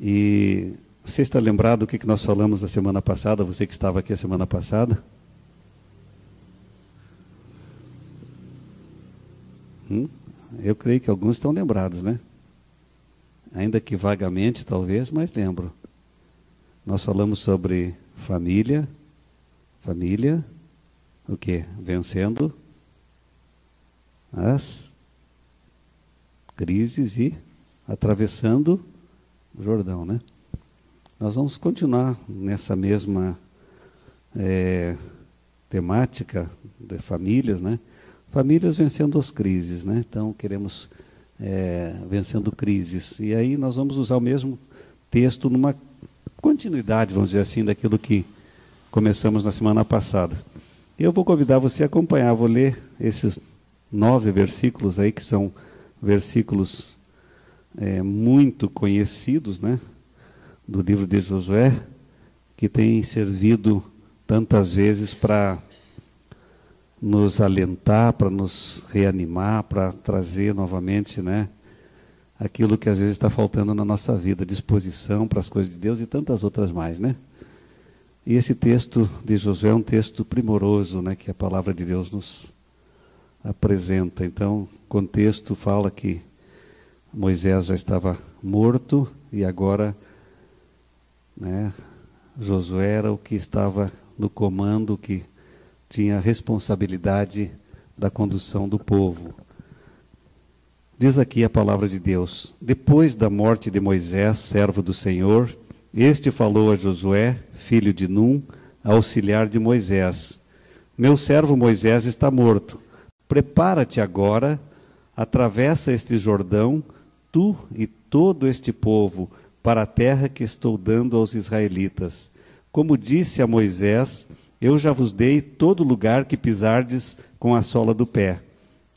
E você está lembrado do que nós falamos na semana passada, você que estava aqui a semana passada? Hum? Eu creio que alguns estão lembrados, né? Ainda que vagamente, talvez, mas lembro. Nós falamos sobre família, família, o que? Vencendo as crises e atravessando Jordão, né? Nós vamos continuar nessa mesma é, temática de famílias, né? Famílias vencendo as crises, né? Então queremos é, vencendo crises. E aí nós vamos usar o mesmo texto numa continuidade, vamos dizer assim, daquilo que começamos na semana passada. Eu vou convidar você a acompanhar, vou ler esses nove versículos aí, que são versículos é, muito conhecidos, né? Do livro de Josué, que tem servido tantas vezes para nos alentar, para nos reanimar, para trazer novamente, né? Aquilo que às vezes está faltando na nossa vida, disposição para as coisas de Deus e tantas outras mais, né? E esse texto de Josué é um texto primoroso, né? Que a palavra de Deus nos apresenta. Então, o contexto fala que Moisés já estava morto e agora, né? Josué era o que estava no comando, que tinha a responsabilidade da condução do povo. Diz aqui a palavra de Deus: Depois da morte de Moisés, servo do Senhor, este falou a Josué, filho de Num, auxiliar de Moisés: Meu servo Moisés está morto. Prepara-te agora, atravessa este Jordão, tu e todo este povo, para a terra que estou dando aos israelitas. Como disse a Moisés, eu já vos dei todo lugar que pisardes com a sola do pé.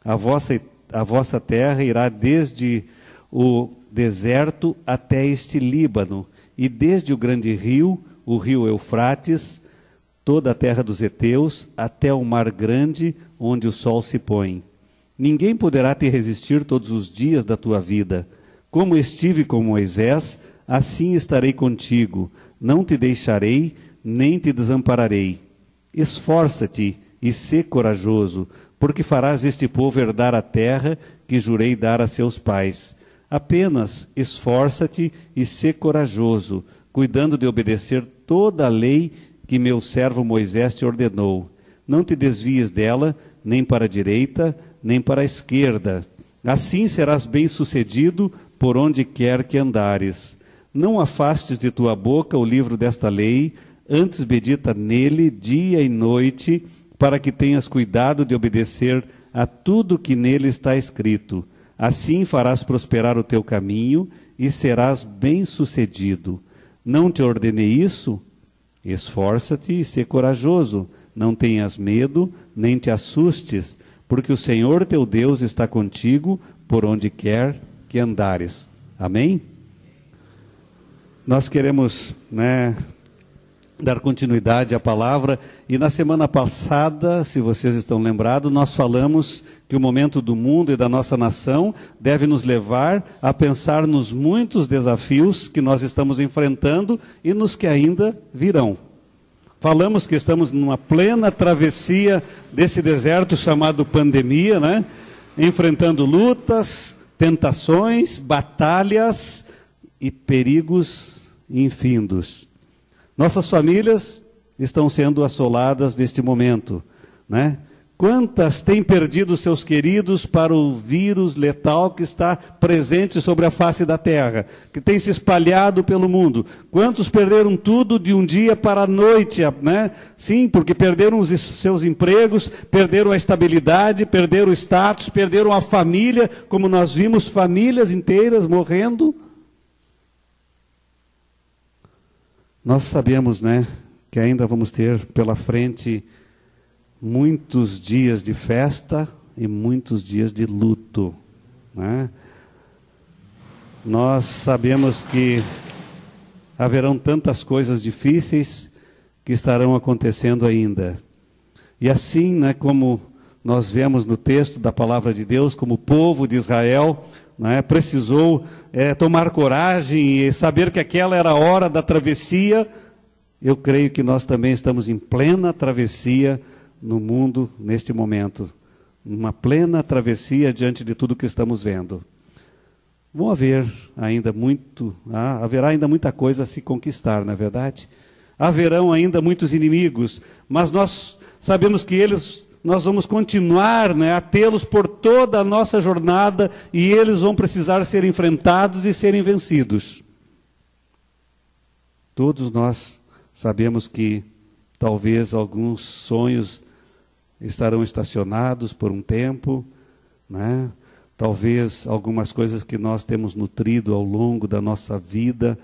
A vossa, a vossa terra irá desde o deserto até este Líbano, e desde o grande rio, o rio Eufrates, toda a terra dos heteus, até o mar grande, onde o sol se põe. Ninguém poderá te resistir todos os dias da tua vida. Como estive com Moisés, assim estarei contigo. Não te deixarei, nem te desampararei. Esforça-te e sê corajoso, porque farás este povo herdar a terra que jurei dar a seus pais. Apenas esforça-te e sê corajoso, cuidando de obedecer toda a lei que meu servo Moisés te ordenou. Não te desvies dela, nem para a direita, nem para a esquerda. Assim serás bem-sucedido por onde quer que andares. Não afastes de tua boca o livro desta lei, Antes medita nele dia e noite, para que tenhas cuidado de obedecer a tudo que nele está escrito. Assim farás prosperar o teu caminho e serás bem-sucedido. Não te ordenei isso? Esforça-te e sê corajoso. Não tenhas medo, nem te assustes, porque o Senhor teu Deus está contigo por onde quer que andares. Amém? Nós queremos, né, dar continuidade à palavra. E na semana passada, se vocês estão lembrados, nós falamos que o momento do mundo e da nossa nação deve nos levar a pensar nos muitos desafios que nós estamos enfrentando e nos que ainda virão. Falamos que estamos numa plena travessia desse deserto chamado pandemia, né? Enfrentando lutas, tentações, batalhas e perigos infindos. Nossas famílias estão sendo assoladas neste momento, né? Quantas têm perdido seus queridos para o vírus letal que está presente sobre a face da terra, que tem se espalhado pelo mundo? Quantos perderam tudo de um dia para a noite, né? Sim, porque perderam os seus empregos, perderam a estabilidade, perderam o status, perderam a família, como nós vimos famílias inteiras morrendo. Nós sabemos, né, que ainda vamos ter pela frente muitos dias de festa e muitos dias de luto, né? Nós sabemos que haverão tantas coisas difíceis que estarão acontecendo ainda. E assim, né, como nós vemos no texto da palavra de Deus, como povo de Israel, né, precisou é, tomar coragem e saber que aquela era a hora da travessia, eu creio que nós também estamos em plena travessia no mundo neste momento. Uma plena travessia diante de tudo que estamos vendo. Vão haver ainda muito, ah, haverá ainda muita coisa a se conquistar, na é verdade? Haverão ainda muitos inimigos, mas nós sabemos que eles nós vamos continuar né, a tê-los por toda a nossa jornada e eles vão precisar ser enfrentados e serem vencidos. Todos nós sabemos que talvez alguns sonhos estarão estacionados por um tempo, né? talvez algumas coisas que nós temos nutrido ao longo da nossa vida,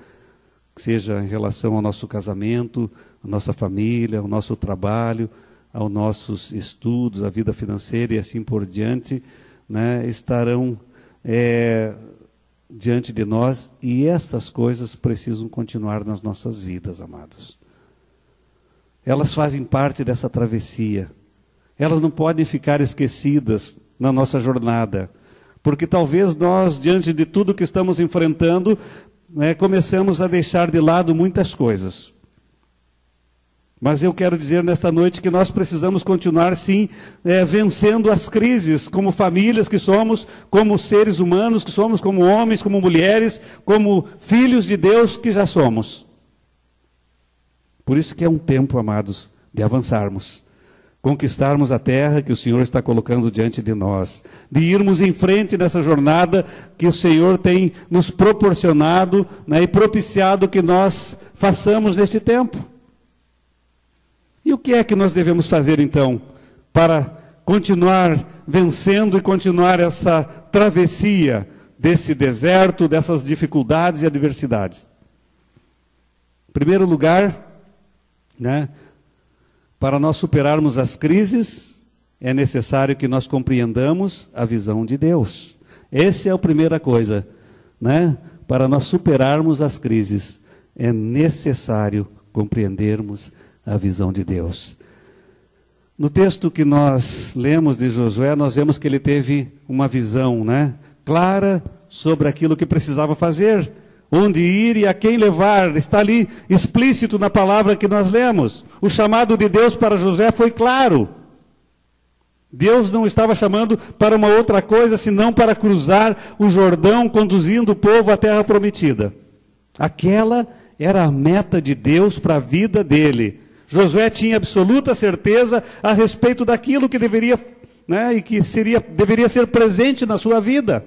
seja em relação ao nosso casamento, à nossa família, ao nosso trabalho, aos nossos estudos, à vida financeira e assim por diante, né, estarão é, diante de nós e essas coisas precisam continuar nas nossas vidas, amados. Elas fazem parte dessa travessia. Elas não podem ficar esquecidas na nossa jornada, porque talvez nós, diante de tudo que estamos enfrentando, né, começamos a deixar de lado muitas coisas. Mas eu quero dizer nesta noite que nós precisamos continuar, sim, é, vencendo as crises, como famílias que somos, como seres humanos que somos, como homens, como mulheres, como filhos de Deus que já somos. Por isso que é um tempo, amados, de avançarmos, conquistarmos a terra que o Senhor está colocando diante de nós, de irmos em frente nessa jornada que o Senhor tem nos proporcionado né, e propiciado que nós façamos neste tempo. E o que é que nós devemos fazer então para continuar vencendo e continuar essa travessia desse deserto, dessas dificuldades e adversidades? Em primeiro lugar, né, para nós superarmos as crises, é necessário que nós compreendamos a visão de Deus. Essa é a primeira coisa, né? Para nós superarmos as crises, é necessário compreendermos a visão de Deus. No texto que nós lemos de Josué, nós vemos que ele teve uma visão, né, clara sobre aquilo que precisava fazer, onde ir e a quem levar. Está ali explícito na palavra que nós lemos. O chamado de Deus para José foi claro. Deus não estava chamando para uma outra coisa senão para cruzar o Jordão, conduzindo o povo à terra prometida. Aquela era a meta de Deus para a vida dele. Josué tinha absoluta certeza a respeito daquilo que deveria, né, e que seria, deveria ser presente na sua vida.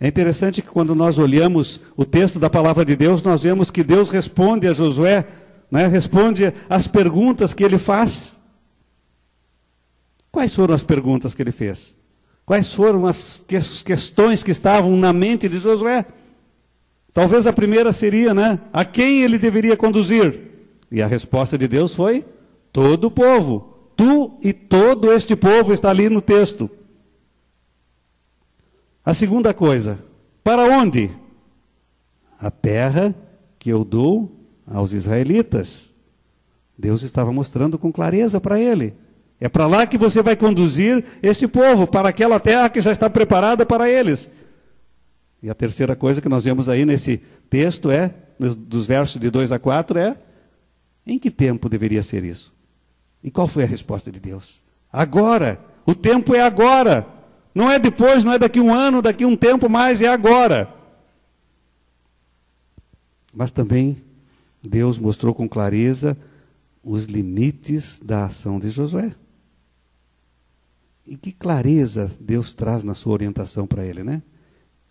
É interessante que quando nós olhamos o texto da palavra de Deus, nós vemos que Deus responde a Josué, né, responde às perguntas que ele faz. Quais foram as perguntas que ele fez? Quais foram as questões que estavam na mente de Josué? Talvez a primeira seria, né? A quem ele deveria conduzir? E a resposta de Deus foi: todo o povo. Tu e todo este povo está ali no texto. A segunda coisa, para onde? A terra que eu dou aos israelitas. Deus estava mostrando com clareza para ele. É para lá que você vai conduzir este povo, para aquela terra que já está preparada para eles. E a terceira coisa que nós vemos aí nesse texto é, dos versos de 2 a 4, é em que tempo deveria ser isso? E qual foi a resposta de Deus? Agora! O tempo é agora! Não é depois, não é daqui um ano, daqui um tempo mais, é agora! Mas também Deus mostrou com clareza os limites da ação de Josué. E que clareza Deus traz na sua orientação para ele, né?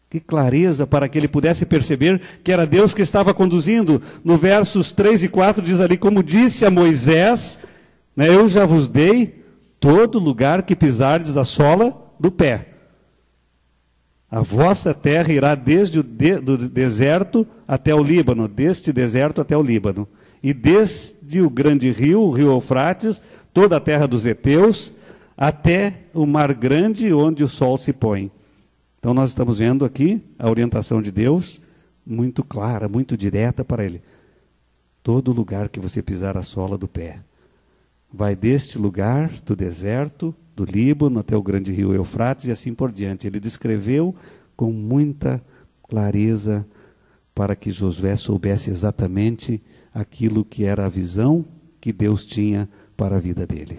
Que clareza para que ele pudesse perceber que era Deus que estava conduzindo. No versos 3 e 4 diz ali: Como disse a Moisés, né, eu já vos dei todo lugar que pisardes a sola do pé. A vossa terra irá desde o de, do deserto até o Líbano, deste deserto até o Líbano, e desde o grande rio, o rio Eufrates, toda a terra dos heteus, até o mar grande onde o sol se põe então nós estamos vendo aqui a orientação de Deus muito clara, muito direta para ele. Todo lugar que você pisar a sola do pé, vai deste lugar do deserto, do Líbano até o grande rio Eufrates e assim por diante. Ele descreveu com muita clareza para que Josué soubesse exatamente aquilo que era a visão que Deus tinha para a vida dele.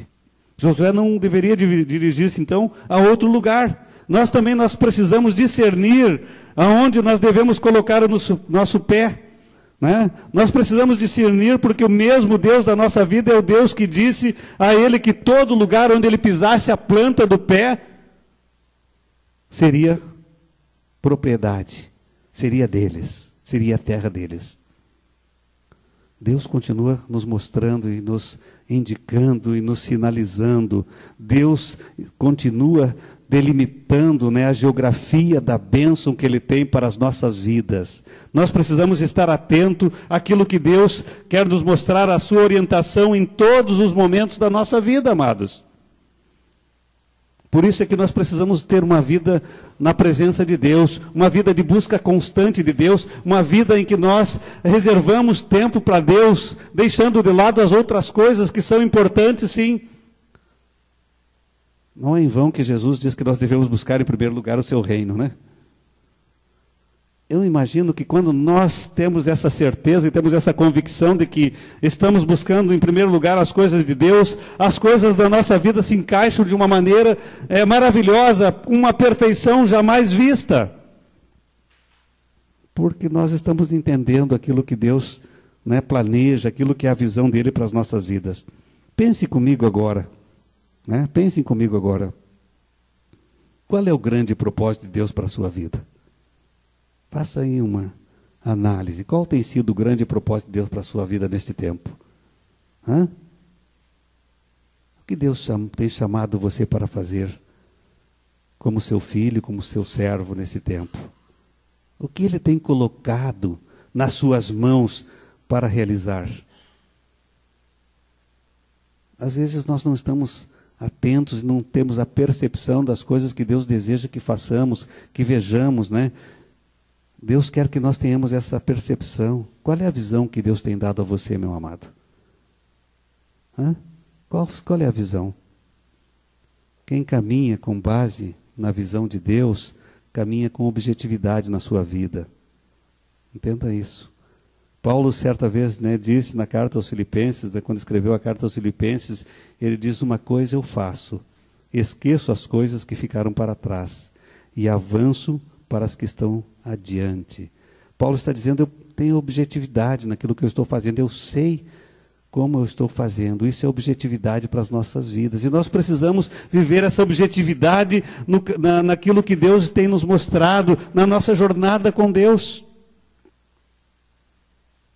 Josué não deveria dirigir-se então a outro lugar. Nós também nós precisamos discernir aonde nós devemos colocar o nosso, nosso pé. Né? Nós precisamos discernir, porque o mesmo Deus da nossa vida é o Deus que disse a ele que todo lugar onde ele pisasse a planta do pé seria propriedade, seria deles, seria a terra deles. Deus continua nos mostrando e nos indicando e nos sinalizando. Deus continua delimitando né, a geografia da bênção que Ele tem para as nossas vidas. Nós precisamos estar atento àquilo que Deus quer nos mostrar, a sua orientação em todos os momentos da nossa vida, amados. Por isso é que nós precisamos ter uma vida na presença de Deus, uma vida de busca constante de Deus, uma vida em que nós reservamos tempo para Deus, deixando de lado as outras coisas que são importantes, sim, não é em vão que Jesus diz que nós devemos buscar em primeiro lugar o seu reino, né? Eu imagino que quando nós temos essa certeza e temos essa convicção de que estamos buscando em primeiro lugar as coisas de Deus, as coisas da nossa vida se encaixam de uma maneira é, maravilhosa, uma perfeição jamais vista. Porque nós estamos entendendo aquilo que Deus né, planeja, aquilo que é a visão dele para as nossas vidas. Pense comigo agora. Né? Pensem comigo agora. Qual é o grande propósito de Deus para a sua vida? Faça aí uma análise. Qual tem sido o grande propósito de Deus para a sua vida neste tempo? Hã? O que Deus tem chamado você para fazer como seu filho, como seu servo nesse tempo? O que Ele tem colocado nas suas mãos para realizar? Às vezes nós não estamos atentos e não temos a percepção das coisas que Deus deseja que façamos, que vejamos, né? Deus quer que nós tenhamos essa percepção. Qual é a visão que Deus tem dado a você, meu amado? Hã? Qual, qual é a visão? Quem caminha com base na visão de Deus, caminha com objetividade na sua vida. Entenda isso. Paulo, certa vez, né, disse na carta aos Filipenses, né, quando escreveu a carta aos Filipenses, ele diz: Uma coisa eu faço, esqueço as coisas que ficaram para trás e avanço para as que estão adiante. Paulo está dizendo: Eu tenho objetividade naquilo que eu estou fazendo, eu sei como eu estou fazendo. Isso é objetividade para as nossas vidas. E nós precisamos viver essa objetividade no, na, naquilo que Deus tem nos mostrado, na nossa jornada com Deus.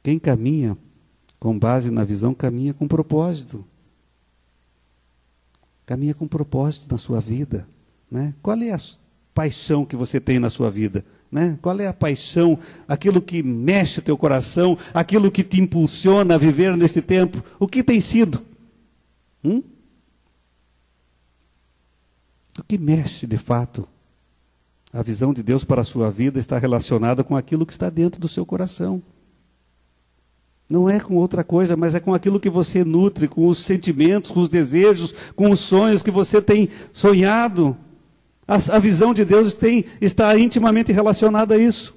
Quem caminha com base na visão, caminha com propósito. Caminha com propósito na sua vida. Né? Qual é a paixão que você tem na sua vida? Né? Qual é a paixão, aquilo que mexe o teu coração, aquilo que te impulsiona a viver nesse tempo? O que tem sido? Hum? O que mexe de fato? A visão de Deus para a sua vida está relacionada com aquilo que está dentro do seu coração. Não é com outra coisa, mas é com aquilo que você nutre, com os sentimentos, com os desejos, com os sonhos que você tem sonhado. A, a visão de Deus tem, está intimamente relacionada a isso.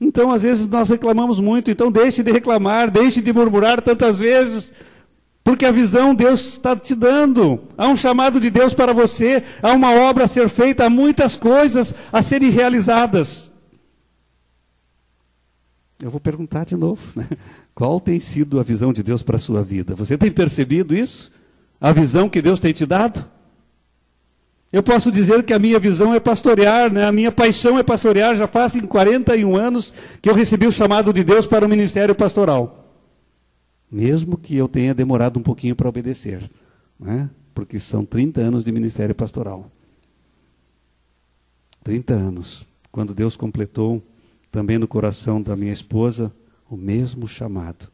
Então, às vezes, nós reclamamos muito, então deixe de reclamar, deixe de murmurar tantas vezes, porque a visão Deus está te dando. Há um chamado de Deus para você, há uma obra a ser feita, há muitas coisas a serem realizadas. Eu vou perguntar de novo, né? qual tem sido a visão de Deus para a sua vida? Você tem percebido isso? A visão que Deus tem te dado? Eu posso dizer que a minha visão é pastorear, né? a minha paixão é pastorear. Já faz 41 anos que eu recebi o chamado de Deus para o ministério pastoral. Mesmo que eu tenha demorado um pouquinho para obedecer, né? porque são 30 anos de ministério pastoral. 30 anos. Quando Deus completou também no coração da minha esposa o mesmo chamado.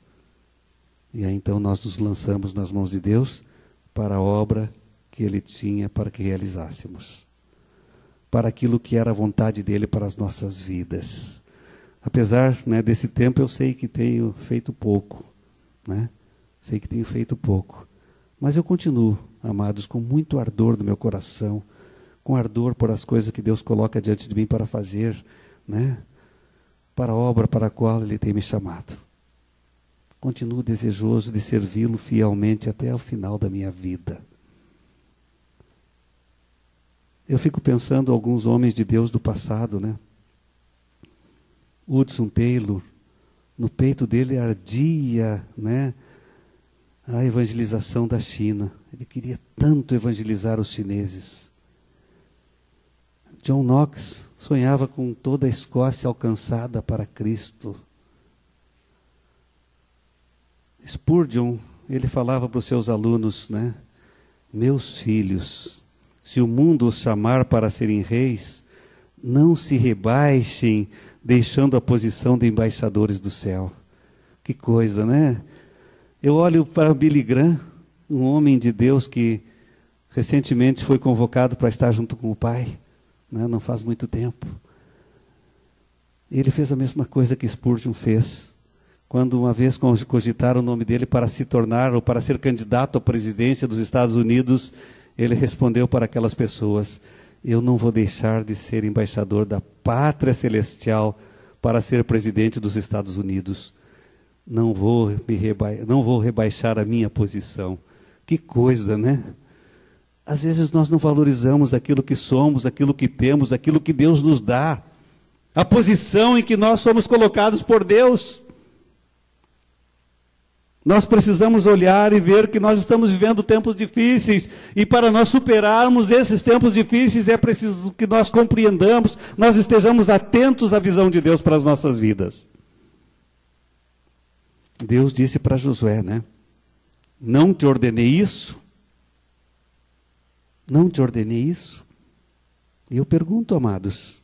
E aí então nós nos lançamos nas mãos de Deus para a obra que Ele tinha para que realizássemos, para aquilo que era a vontade dele para as nossas vidas. Apesar né, desse tempo, eu sei que tenho feito pouco, né? Sei que tenho feito pouco, Mas eu continuo, amados, com muito ardor no meu coração, com ardor por as coisas que Deus coloca diante de mim para fazer, né? Para a obra para a qual Ele tem me chamado. Continuo desejoso de servi-lo fielmente até o final da minha vida. Eu fico pensando alguns homens de Deus do passado, né? Hudson Taylor, no peito dele ardia, né? A evangelização da China. Ele queria tanto evangelizar os chineses. John Knox sonhava com toda a Escócia alcançada para Cristo. Spurgeon, ele falava para os seus alunos, né? Meus filhos, se o mundo os chamar para serem reis, não se rebaixem deixando a posição de embaixadores do céu. Que coisa, né? Eu olho para Billy Graham, um homem de Deus que recentemente foi convocado para estar junto com o pai, né? não faz muito tempo. Ele fez a mesma coisa que Spurgeon fez. Quando uma vez cogitaram o nome dele para se tornar ou para ser candidato à presidência dos Estados Unidos, ele respondeu para aquelas pessoas: Eu não vou deixar de ser embaixador da pátria celestial para ser presidente dos Estados Unidos. Não vou, me reba não vou rebaixar a minha posição. Que coisa, né? Às vezes nós não valorizamos aquilo que somos, aquilo que temos, aquilo que Deus nos dá, a posição em que nós somos colocados por Deus. Nós precisamos olhar e ver que nós estamos vivendo tempos difíceis e para nós superarmos esses tempos difíceis é preciso que nós compreendamos, nós estejamos atentos à visão de Deus para as nossas vidas. Deus disse para Josué, né? Não te ordenei isso? Não te ordenei isso? E eu pergunto, amados,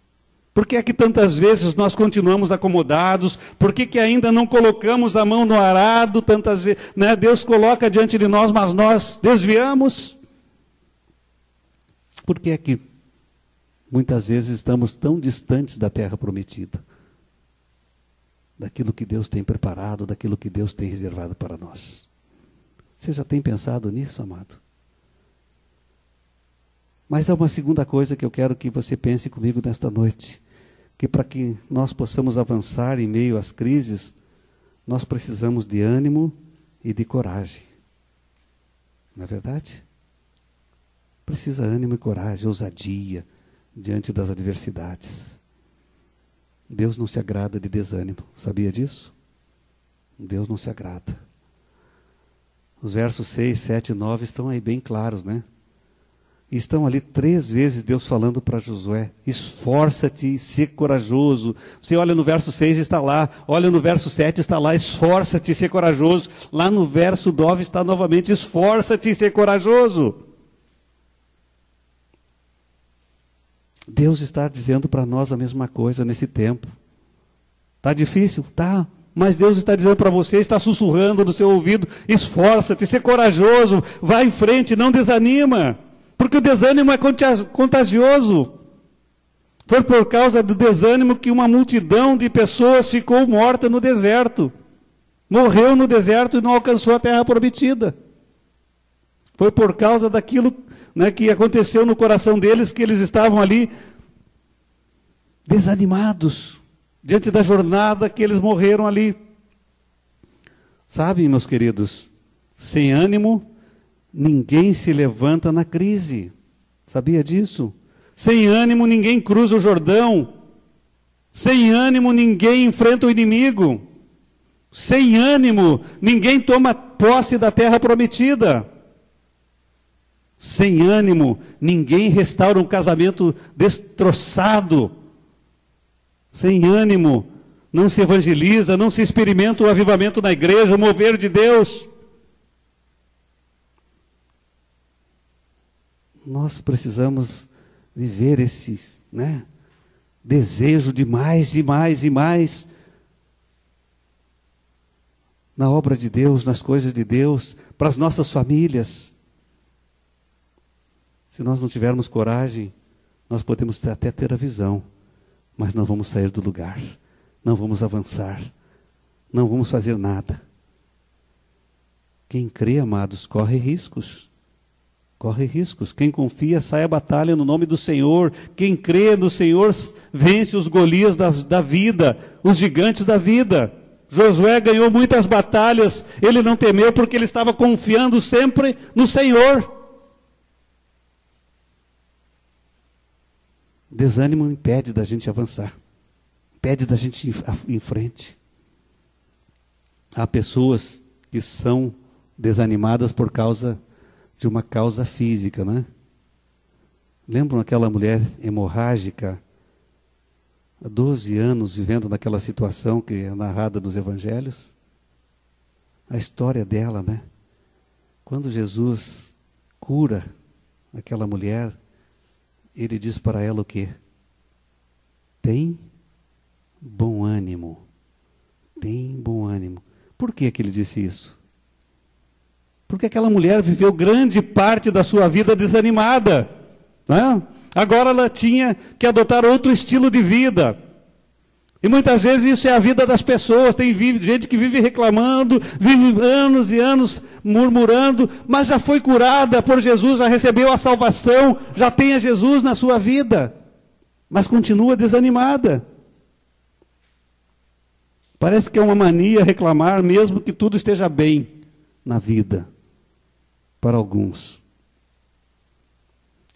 por que é que tantas vezes nós continuamos acomodados? Por que, que ainda não colocamos a mão no arado tantas vezes? Né? Deus coloca diante de nós, mas nós desviamos. Por que é que muitas vezes estamos tão distantes da terra prometida? Daquilo que Deus tem preparado, daquilo que Deus tem reservado para nós. Você já tem pensado nisso, amado? Mas há uma segunda coisa que eu quero que você pense comigo nesta noite que para que nós possamos avançar em meio às crises, nós precisamos de ânimo e de coragem. Não é verdade? Precisa ânimo e coragem, ousadia diante das adversidades. Deus não se agrada de desânimo, sabia disso? Deus não se agrada. Os versos 6, 7 e 9 estão aí bem claros, né? Estão ali três vezes Deus falando para Josué: esforça-te, ser corajoso. Você olha no verso 6 está lá, olha no verso 7 está lá, esforça-te, ser corajoso. Lá no verso 9 está novamente: esforça-te, ser corajoso. Deus está dizendo para nós a mesma coisa nesse tempo. Está difícil? Tá. Mas Deus está dizendo para você, está sussurrando no seu ouvido: esforça-te, ser corajoso, vá em frente, não desanima. Porque o desânimo é contagioso. Foi por causa do desânimo que uma multidão de pessoas ficou morta no deserto. Morreu no deserto e não alcançou a terra prometida. Foi por causa daquilo né, que aconteceu no coração deles que eles estavam ali desanimados diante da jornada que eles morreram ali. Sabe, meus queridos, sem ânimo Ninguém se levanta na crise. Sabia disso? Sem ânimo ninguém cruza o Jordão. Sem ânimo ninguém enfrenta o inimigo. Sem ânimo ninguém toma posse da terra prometida. Sem ânimo ninguém restaura um casamento destroçado. Sem ânimo não se evangeliza, não se experimenta o avivamento na igreja, o mover de Deus. Nós precisamos viver esse né, desejo de mais e mais e mais na obra de Deus, nas coisas de Deus, para as nossas famílias. Se nós não tivermos coragem, nós podemos até ter a visão, mas não vamos sair do lugar, não vamos avançar, não vamos fazer nada. Quem crê, amados, corre riscos. Corre riscos. Quem confia sai a batalha no nome do Senhor. Quem crê no Senhor vence os Golias da, da vida, os gigantes da vida. Josué ganhou muitas batalhas, ele não temeu porque ele estava confiando sempre no Senhor. Desânimo impede da gente avançar, impede da gente ir em frente. Há pessoas que são desanimadas por causa de uma causa física, né? Lembram aquela mulher hemorrágica, há 12 anos vivendo naquela situação que é narrada nos evangelhos? A história dela, né? Quando Jesus cura aquela mulher, ele diz para ela o quê? Tem bom ânimo. Tem bom ânimo. Por que, que ele disse isso? Porque aquela mulher viveu grande parte da sua vida desanimada. Né? Agora ela tinha que adotar outro estilo de vida. E muitas vezes isso é a vida das pessoas. Tem gente que vive reclamando, vive anos e anos murmurando, mas já foi curada por Jesus, já recebeu a salvação, já tem a Jesus na sua vida, mas continua desanimada. Parece que é uma mania reclamar, mesmo que tudo esteja bem na vida, para alguns.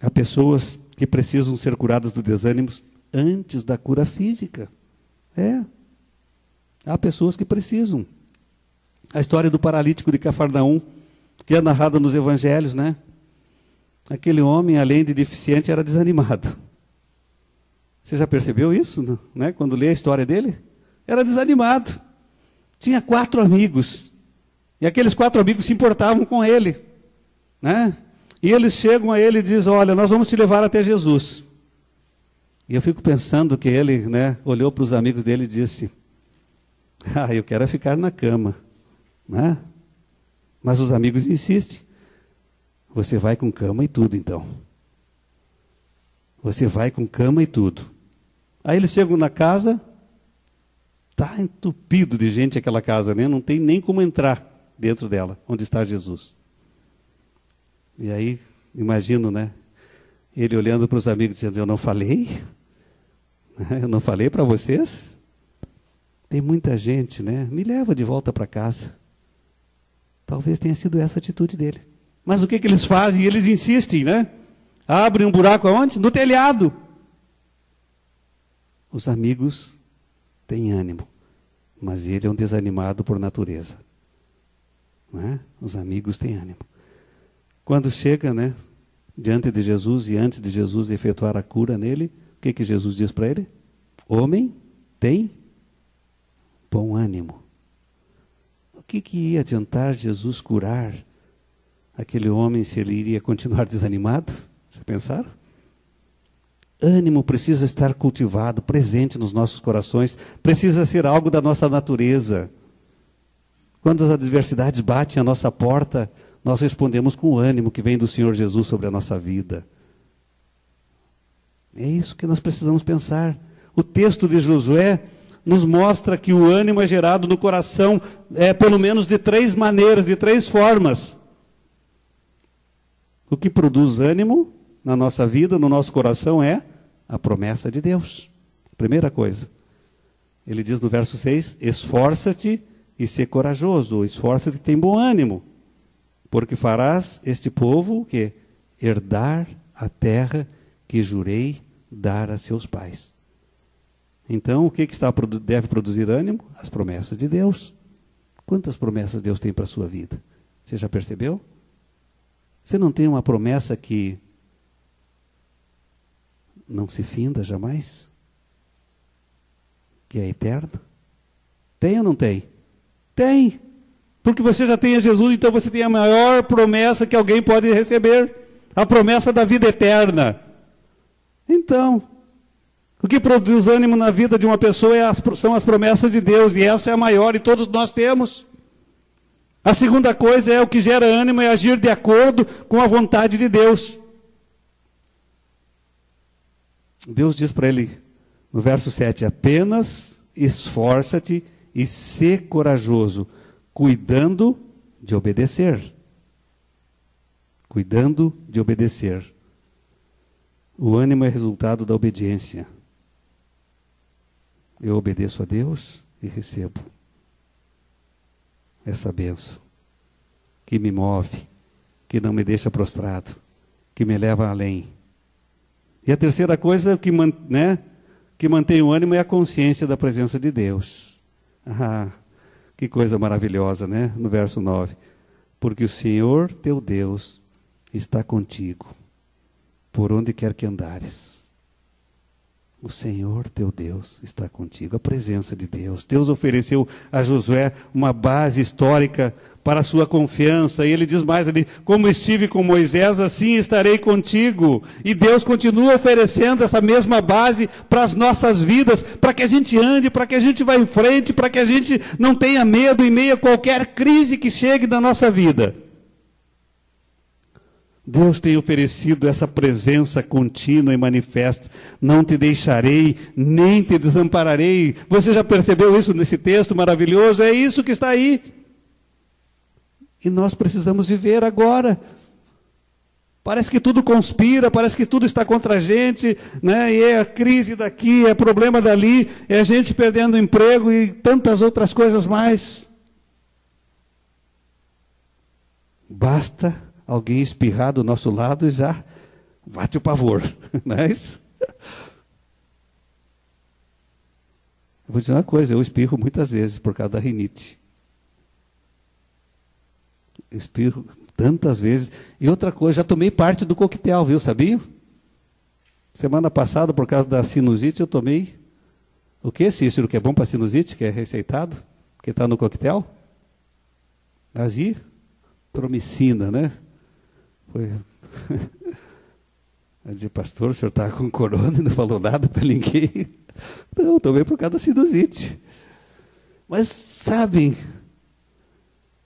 Há pessoas que precisam ser curadas do desânimo antes da cura física. É. Há pessoas que precisam. A história do paralítico de Cafarnaum, que é narrada nos evangelhos, né? Aquele homem, além de deficiente, era desanimado. Você já percebeu isso, né? Quando lê a história dele? Era desanimado. Tinha quatro amigos. E aqueles quatro amigos se importavam com ele, né? E eles chegam a ele e dizem: Olha, nós vamos te levar até Jesus. E eu fico pensando que ele né, olhou para os amigos dele e disse: Ah, eu quero é ficar na cama. Né? Mas os amigos insistem. Você vai com cama e tudo, então. Você vai com cama e tudo. Aí eles chegam na casa, está entupido de gente aquela casa, né? não tem nem como entrar dentro dela, onde está Jesus. E aí, imagino, né? Ele olhando para os amigos dizendo: Eu não falei? Eu não falei para vocês? Tem muita gente, né? Me leva de volta para casa. Talvez tenha sido essa a atitude dele. Mas o que, que eles fazem? Eles insistem, né? Abrem um buraco aonde? No telhado. Os amigos têm ânimo, mas ele é um desanimado por natureza. Né? Os amigos têm ânimo. Quando chega, né, diante de Jesus e antes de Jesus efetuar a cura nele, o que, que Jesus diz para ele? Homem, tem bom ânimo. O que, que ia adiantar Jesus curar aquele homem se ele iria continuar desanimado? Já pensaram? Ânimo precisa estar cultivado, presente nos nossos corações, precisa ser algo da nossa natureza. Quando as adversidades batem à nossa porta, nós respondemos com o ânimo que vem do Senhor Jesus sobre a nossa vida. É isso que nós precisamos pensar. O texto de Josué nos mostra que o ânimo é gerado no coração, é, pelo menos de três maneiras, de três formas. O que produz ânimo na nossa vida, no nosso coração, é a promessa de Deus. Primeira coisa. Ele diz no verso 6: Esforça-te e ser corajoso, esforça-te e tem bom ânimo, porque farás este povo que herdar a terra que jurei dar a seus pais. Então, o que, que está, deve produzir ânimo? As promessas de Deus. Quantas promessas Deus tem para a sua vida? Você já percebeu? Você não tem uma promessa que não se finda jamais? Que é eterna? Tem ou não tem? Tem. Porque você já tem a Jesus, então você tem a maior promessa que alguém pode receber a promessa da vida eterna. Então, o que produz ânimo na vida de uma pessoa é as, são as promessas de Deus, e essa é a maior, e todos nós temos. A segunda coisa é o que gera ânimo é agir de acordo com a vontade de Deus. Deus diz para ele no verso 7: apenas esforça-te e sê corajoso, cuidando de obedecer. Cuidando de obedecer. O ânimo é resultado da obediência. Eu obedeço a Deus e recebo essa benção que me move, que não me deixa prostrado, que me leva além. E a terceira coisa que, né, que mantém o ânimo é a consciência da presença de Deus. Ah, que coisa maravilhosa, né? No verso 9. Porque o Senhor teu Deus está contigo, por onde quer que andares. O Senhor teu Deus está contigo, a presença de Deus. Deus ofereceu a Josué uma base histórica para a sua confiança, e ele diz mais ali: Como estive com Moisés, assim estarei contigo. E Deus continua oferecendo essa mesma base para as nossas vidas, para que a gente ande, para que a gente vá em frente, para que a gente não tenha medo em meio a qualquer crise que chegue na nossa vida. Deus tem oferecido essa presença contínua e manifesta. Não te deixarei, nem te desampararei. Você já percebeu isso nesse texto maravilhoso? É isso que está aí. E nós precisamos viver agora. Parece que tudo conspira, parece que tudo está contra a gente, né? E é a crise daqui, é problema dali, é a gente perdendo emprego e tantas outras coisas mais. Basta alguém espirrar do nosso lado e já bate o pavor, não é isso? Eu vou dizer uma coisa, eu espirro muitas vezes por causa da rinite. Espirro tantas vezes. E outra coisa, já tomei parte do coquetel, viu, sabia? Semana passada, por causa da sinusite, eu tomei o que, Cícero, que é bom para sinusite, que é receitado, que está no coquetel? Azitromicina, né? Foi. Eu disse, pastor, o senhor está com corona e não falou nada para ninguém? Não, tomei por causa da sinusite. Mas, sabem,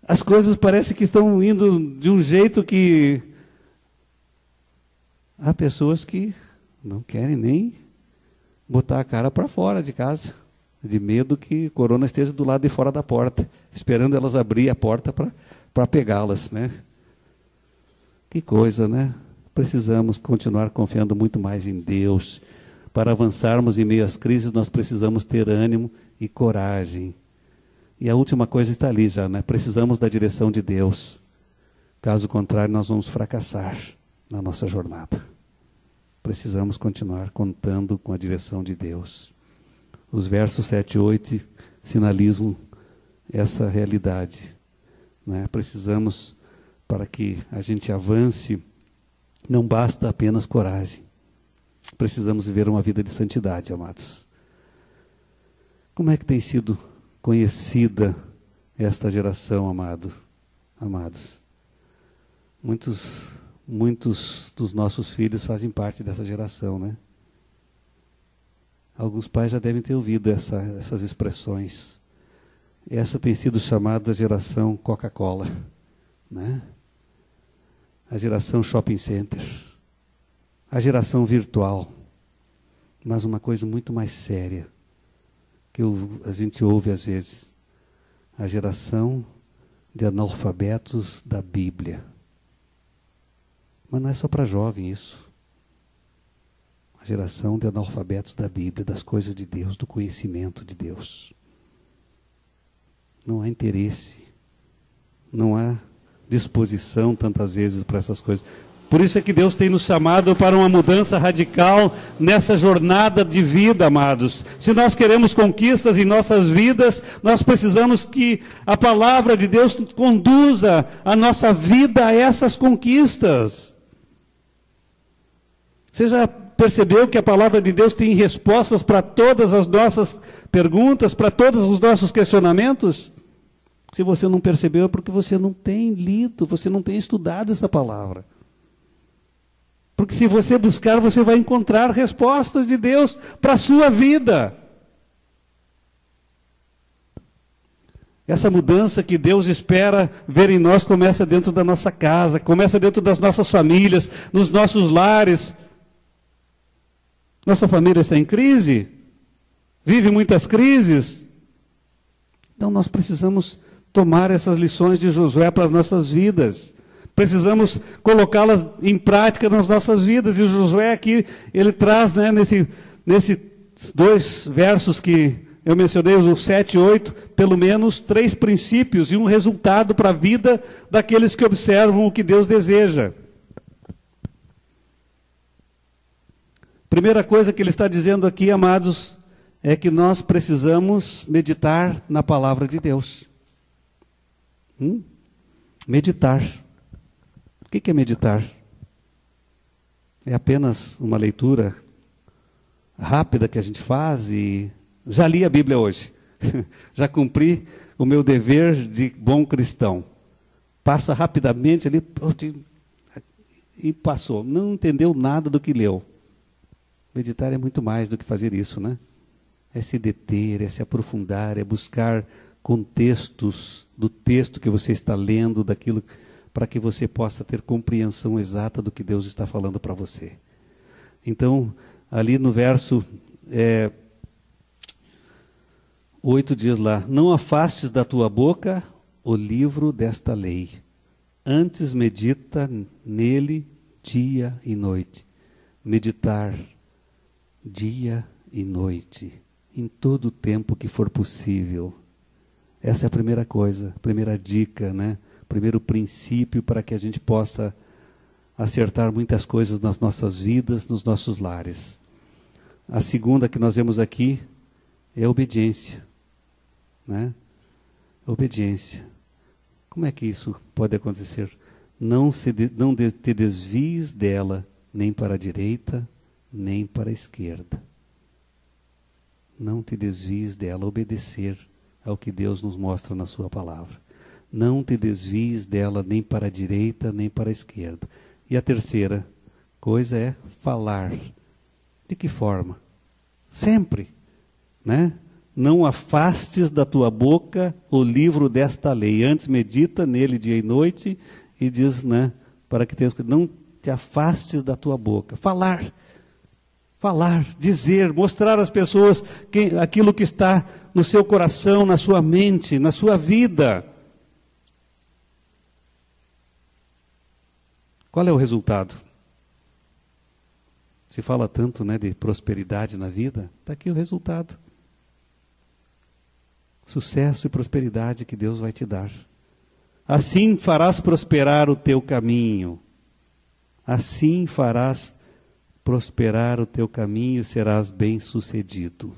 as coisas parecem que estão indo de um jeito que. Há pessoas que não querem nem botar a cara para fora de casa, de medo que corona esteja do lado de fora da porta, esperando elas abrir a porta para pegá-las, né? Que coisa, né? Precisamos continuar confiando muito mais em Deus. Para avançarmos em meio às crises, nós precisamos ter ânimo e coragem. E a última coisa está ali já, né? Precisamos da direção de Deus. Caso contrário, nós vamos fracassar na nossa jornada. Precisamos continuar contando com a direção de Deus. Os versos 7 e 8 sinalizam essa realidade. Né? Precisamos para que a gente avance, não basta apenas coragem. Precisamos viver uma vida de santidade, amados. Como é que tem sido conhecida esta geração, amado, amados? Muitos, muitos dos nossos filhos fazem parte dessa geração, né? Alguns pais já devem ter ouvido essa, essas expressões. Essa tem sido chamada geração Coca-Cola, né? a geração shopping center, a geração virtual. Mas uma coisa muito mais séria, que eu, a gente ouve às vezes, a geração de analfabetos da Bíblia. Mas não é só para jovem isso. A geração de analfabetos da Bíblia, das coisas de Deus, do conhecimento de Deus. Não há interesse, não há disposição tantas vezes para essas coisas. Por isso é que Deus tem nos chamado para uma mudança radical nessa jornada de vida, amados. Se nós queremos conquistas em nossas vidas, nós precisamos que a palavra de Deus conduza a nossa vida a essas conquistas. Você já percebeu que a palavra de Deus tem respostas para todas as nossas perguntas, para todos os nossos questionamentos? Se você não percebeu, é porque você não tem lido, você não tem estudado essa palavra. Porque se você buscar, você vai encontrar respostas de Deus para a sua vida. Essa mudança que Deus espera ver em nós começa dentro da nossa casa, começa dentro das nossas famílias, nos nossos lares. Nossa família está em crise, vive muitas crises. Então nós precisamos tomar essas lições de Josué para as nossas vidas. Precisamos colocá-las em prática nas nossas vidas. E Josué aqui, ele traz, né, nesse, nesses dois versos que eu mencionei, os 7 e 8, pelo menos três princípios e um resultado para a vida daqueles que observam o que Deus deseja. Primeira coisa que ele está dizendo aqui, amados, é que nós precisamos meditar na palavra de Deus. Hum? Meditar. O que é meditar? É apenas uma leitura rápida que a gente faz e já li a Bíblia hoje. Já cumpri o meu dever de bom cristão. Passa rapidamente ali e passou. Não entendeu nada do que leu. Meditar é muito mais do que fazer isso, né? É se deter, é se aprofundar, é buscar contextos do texto que você está lendo, daquilo para que você possa ter compreensão exata do que Deus está falando para você. Então, ali no verso é, 8 diz lá: Não afastes da tua boca o livro desta lei, antes medita nele dia e noite. Meditar dia e noite, em todo o tempo que for possível. Essa é a primeira coisa, primeira dica, né? Primeiro princípio para que a gente possa acertar muitas coisas nas nossas vidas, nos nossos lares. A segunda que nós vemos aqui é a obediência né? Obediência. Como é que isso pode acontecer? Não, se de, não de, te desvies dela, nem para a direita, nem para a esquerda. Não te desvies dela, obedecer ao que Deus nos mostra na Sua palavra. Não te desvies dela nem para a direita, nem para a esquerda. E a terceira coisa é falar. De que forma? Sempre, né? Não afastes da tua boca o livro desta lei. Antes medita nele dia e noite e diz, né, para que tenhas não te afastes da tua boca. Falar, falar, dizer, mostrar às pessoas que, aquilo que está no seu coração, na sua mente, na sua vida. Qual é o resultado? Se fala tanto né, de prosperidade na vida, está aqui o resultado sucesso e prosperidade que Deus vai te dar. Assim farás prosperar o teu caminho. Assim farás prosperar o teu caminho serás bem-sucedido.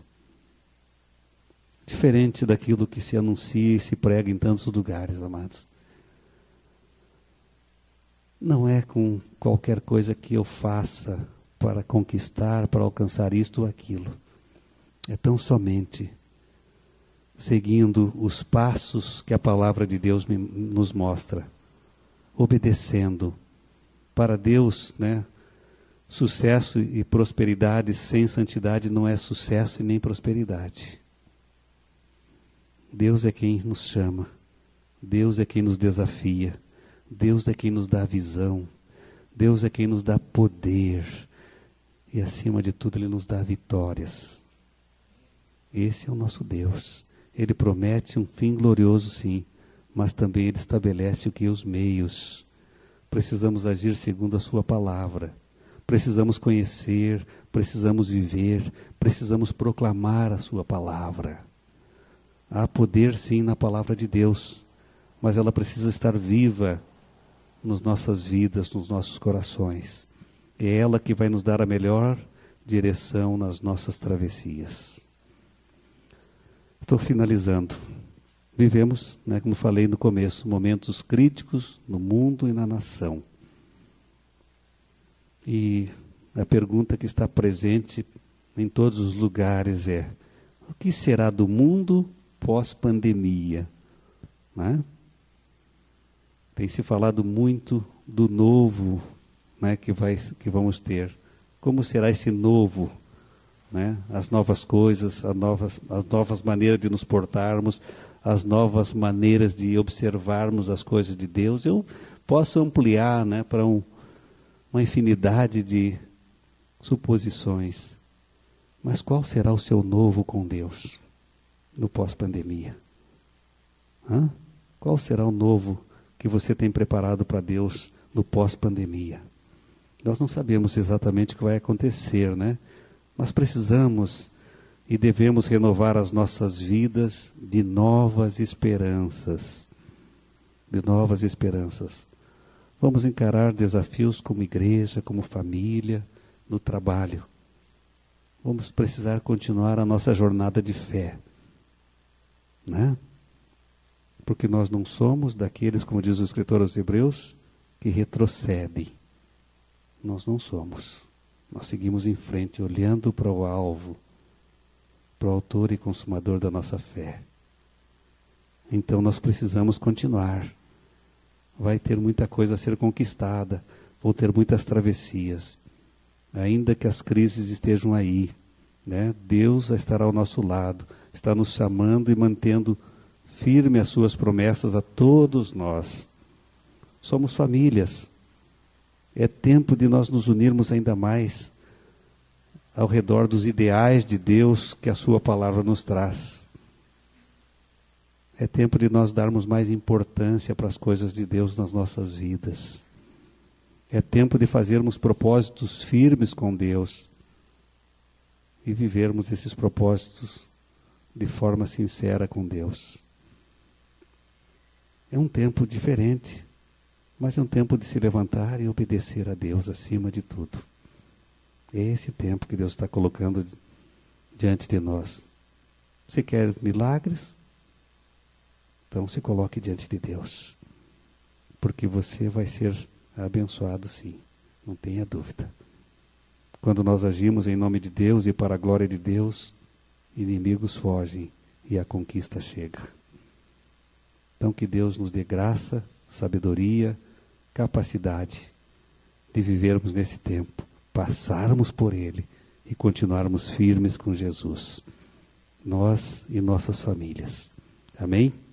Diferente daquilo que se anuncia e se prega em tantos lugares, amados. Não é com qualquer coisa que eu faça para conquistar, para alcançar isto ou aquilo. É tão somente seguindo os passos que a palavra de Deus me, nos mostra, obedecendo. Para Deus, né, sucesso e prosperidade sem santidade não é sucesso e nem prosperidade. Deus é quem nos chama, Deus é quem nos desafia, Deus é quem nos dá visão, Deus é quem nos dá poder e, acima de tudo, Ele nos dá vitórias. Esse é o nosso Deus. Ele promete um fim glorioso, sim, mas também ele estabelece o que os meios. Precisamos agir segundo a sua palavra. Precisamos conhecer, precisamos viver, precisamos proclamar a sua palavra. Há poder sim na palavra de Deus, mas ela precisa estar viva nas nossas vidas, nos nossos corações. É ela que vai nos dar a melhor direção nas nossas travessias. Estou finalizando. Vivemos, né, como falei no começo, momentos críticos no mundo e na nação. E a pergunta que está presente em todos os lugares é: o que será do mundo pós-pandemia? Né? Tem se falado muito do novo né, que, vai, que vamos ter. Como será esse novo? né? as novas coisas, as novas, as novas maneiras de nos portarmos, as novas maneiras de observarmos as coisas de Deus. Eu posso ampliar né, para um, uma infinidade de suposições. Mas qual será o seu novo com Deus no pós-pandemia? Qual será o novo que você tem preparado para Deus no pós-pandemia? Nós não sabemos exatamente o que vai acontecer, né? Mas precisamos e devemos renovar as nossas vidas de novas esperanças. De novas esperanças. Vamos encarar desafios como igreja, como família, no trabalho. Vamos precisar continuar a nossa jornada de fé. Né? Porque nós não somos daqueles, como diz o escritor aos Hebreus, que retrocedem. Nós não somos. Nós seguimos em frente, olhando para o alvo, para o autor e consumador da nossa fé. Então nós precisamos continuar. Vai ter muita coisa a ser conquistada, vão ter muitas travessias. Ainda que as crises estejam aí, né? Deus estará ao nosso lado, está nos chamando e mantendo firme as suas promessas a todos nós. Somos famílias. É tempo de nós nos unirmos ainda mais ao redor dos ideais de Deus que a Sua palavra nos traz. É tempo de nós darmos mais importância para as coisas de Deus nas nossas vidas. É tempo de fazermos propósitos firmes com Deus e vivermos esses propósitos de forma sincera com Deus. É um tempo diferente, mas é um tempo de se levantar e obedecer a Deus acima de tudo. É esse tempo que Deus está colocando diante de nós. Você quer milagres? Então se coloque diante de Deus. Porque você vai ser abençoado sim, não tenha dúvida. Quando nós agimos em nome de Deus e para a glória de Deus, inimigos fogem e a conquista chega. Então que Deus nos dê graça, sabedoria, capacidade de vivermos nesse tempo passarmos por ele e continuarmos firmes com Jesus, nós e nossas famílias. Amém?